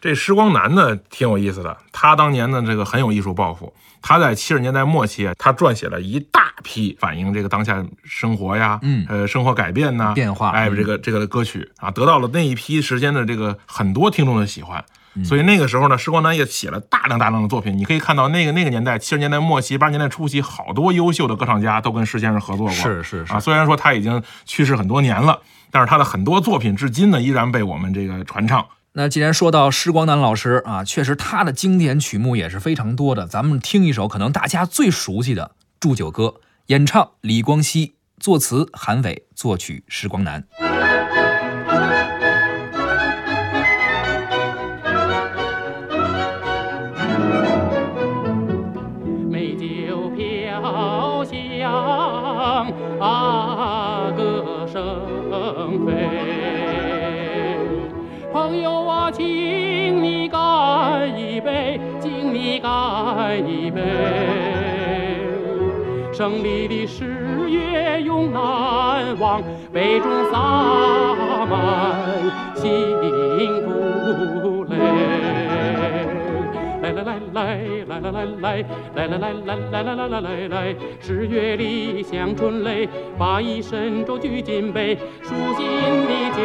这施光南呢，挺有意思的。他当年呢，这个很有艺术抱负。他在七十年代末期，他撰写了一大批反映这个当下生活呀，嗯，呃，生活改变呐，变化，哎，这个这个歌曲啊，得到了那一批时间的这个很多听众的喜欢。所以那个时候呢，施光南也写了大量大量的作品。你可以看到，那个那个年代，七十年代末期、八十年代初期，好多优秀的歌唱家都跟施先生合作过。是是是啊，虽然说他已经去世很多年了，但是他的很多作品至今呢，依然被我们这个传唱。那既然说到施光南老师啊，确实他的经典曲目也是非常多的。咱们听一首可能大家最熟悉的《祝酒歌》，演唱李光羲，作词韩伟，作曲施光南。美酒飘香啊，歌声飞。敬，你干一杯，敬你干一杯。胜利的十月永难忘，杯中洒满幸福泪。来来来来来来来来来来来来来来来来来来，十月里香春雷，把一身舟举金杯，舒心的酒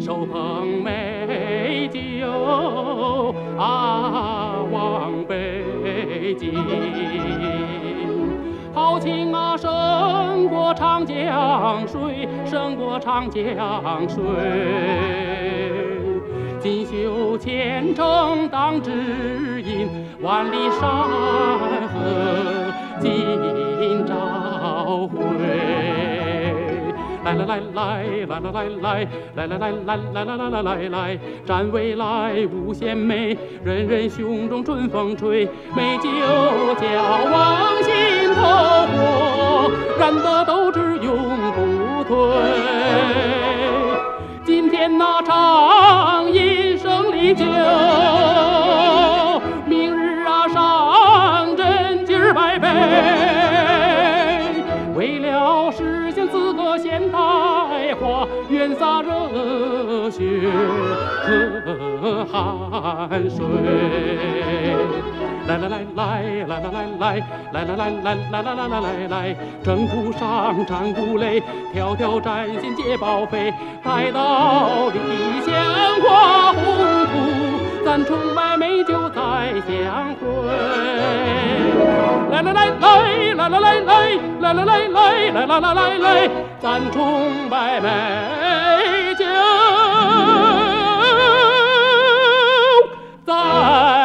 手捧美酒啊，望北京。豪情啊，胜过长江水，胜过长江水。锦绣前程当指引，万里山河来来来来来来来来来来来来来来来来来来，展未来无限美，人人胸中春风吹，美酒浇往心头火，燃得斗志永不退。今天那场。一热血和汗水。来来来来来来来来来来来来来来来来来，征途上战鼓擂，条条战线皆报废。待到理想化宏图，咱崇拜美酒再相会。来来来来来来来来来来来来来来来来来，咱崇拜美在。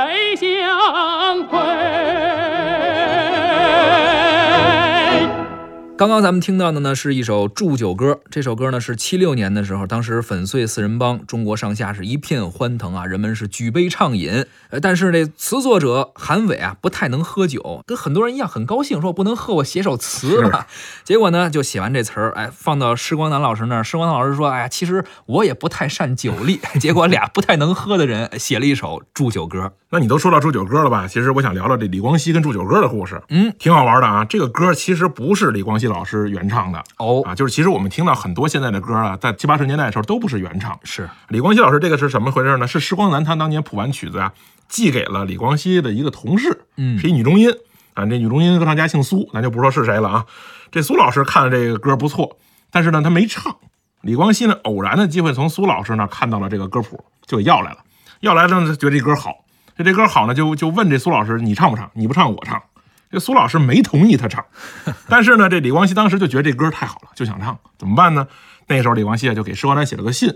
刚刚咱们听到的呢，是一首祝酒歌。这首歌呢是七六年的时候，当时粉碎四人帮，中国上下是一片欢腾啊，人们是举杯畅饮。呃，但是这词作者韩伟啊，不太能喝酒，跟很多人一样很高兴，说我不能喝，我写首词吧。结果呢，就写完这词儿，哎，放到施光南老师那儿。施光南老师说，哎呀，其实我也不太善酒力。结果俩不太能喝的人写了一首祝酒歌。那你都说到祝酒歌了吧？其实我想聊聊这李光羲跟祝酒歌的故事，嗯，挺好玩的啊。这个歌其实不是李光羲老师原唱的哦啊，就是其实我们听到很多现在的歌啊，在七八十年代的时候都不是原唱。是李光羲老师这个是什么回事呢？是时光南他当年谱完曲子啊，寄给了李光羲的一个同事，嗯是一女中音啊。这女中音歌唱家姓苏，咱就不说是谁了啊。这苏老师看了这个歌不错，但是呢他没唱。李光羲呢偶然的机会从苏老师那看到了这个歌谱，就给要来了。要来了呢，觉得这歌好，这这歌好呢，就就问这苏老师你唱不唱？你不唱我唱。这苏老师没同意他唱，但是呢，这李光羲当时就觉得这歌太好了，就想唱，怎么办呢？那时候李光羲啊就给施光南写了个信，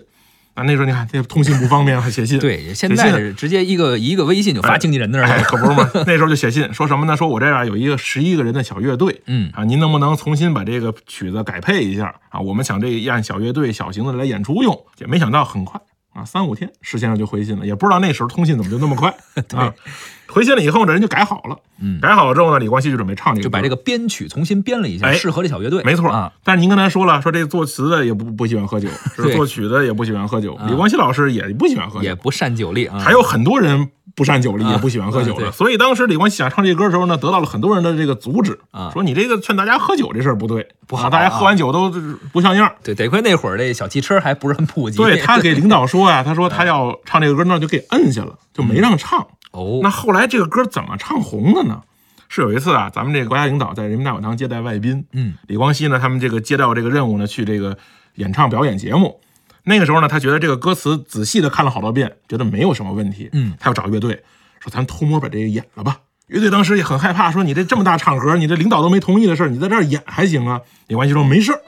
啊，那时候你看这通信不方便，还写信，对，现在直接一个一个微信就发经纪人那儿哎，了。可不是嘛。那时候就写信说什么呢？说我这儿有一个十一个人的小乐队，嗯啊，您能不能重新把这个曲子改配一下啊？我们想这按小乐队、小型的来演出用。也没想到很快啊，三五天石先生就回信了，也不知道那时候通信怎么就那么快 啊。回信了以后呢，人就改好了，嗯改好了之后呢，李光羲就准备唱这个，就把这个编曲重新编了一下，哎适合这小乐队。没错啊，。但是您刚才说了，说这作词的也不不喜欢喝酒，是作曲的也不喜欢喝酒，啊李光羲老师也不喜欢喝酒，也不善酒力啊。还有很多人不善酒力，啊也不喜欢喝酒的。所以当时李光羲想唱这歌的时候呢，得到了很多人的这个阻止啊说你这个劝大家喝酒这事儿不对，不好啊大家喝完酒都不像样。对，得亏那会儿这小汽车还不是很 普及。对他给领导说呀，他说他要唱这个歌，那就给摁下了，就没让唱。哦，那后来这个歌怎么唱红的呢？是有一次啊，咱们这个国家领导在人民大会堂接待外宾，嗯，李光羲呢，他们这个接到这个任务呢，去这个演唱表演节目。那个时候呢，他觉得这个歌词仔细的看了好多遍，觉得没有什么问题。嗯，他要找乐队，说咱偷摸把这个演了吧。乐队当时也很害怕，说你这这么大场合，你这领导都没同意的事儿，你在这儿演还行啊？李冠希说没事儿。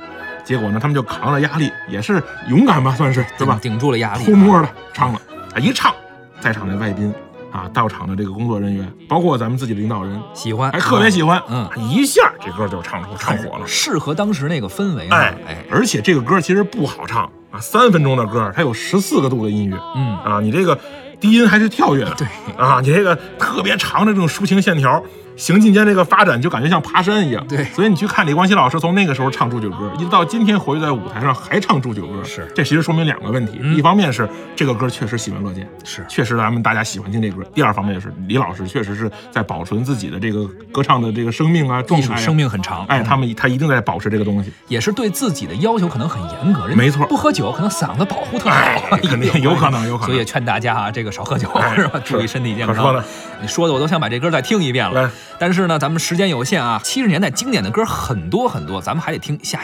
结果呢，他们就扛着压力，也是勇敢吧，算是对吧？顶住了压力。偷摸的唱了，啊，一唱，在场的外宾啊，到场的这个工作人员，包括咱们自己的领导人，喜欢，还特别喜欢，嗯，一下这歌就唱出唱火了。适合当时那个氛围啊。哎哎，而且这个歌其实不好唱啊，三分钟的歌，它有十四个度的音乐嗯，啊，你这个低音还是跳跃的，对啊，你这个特别长的这种抒情线条。行进间这个发展就感觉像爬山一样，对所以你去看李光羲老师从那个时候唱祝酒歌，一直到今天活跃在舞台上还唱祝酒歌，是这其实说明两个问题，嗯一方面是这个歌确实喜闻乐见，是确实咱们大家喜欢听这歌；第二方面是李老师确实是在保存自己的这个歌唱的这个生命啊状态、生命很长。哎，他们他一定在保持这个东西，也是对自己的要求可能很严格，人没错不喝酒可能嗓子保护特好，哎肯定有可能有可能所以也劝大家啊，这个少喝酒哎是吧？注意身体健康可说呢。你说的我都想把这歌再听一遍了来，但是呢，咱们时间有限啊，七十年代经典的歌很多很多，咱们还得听下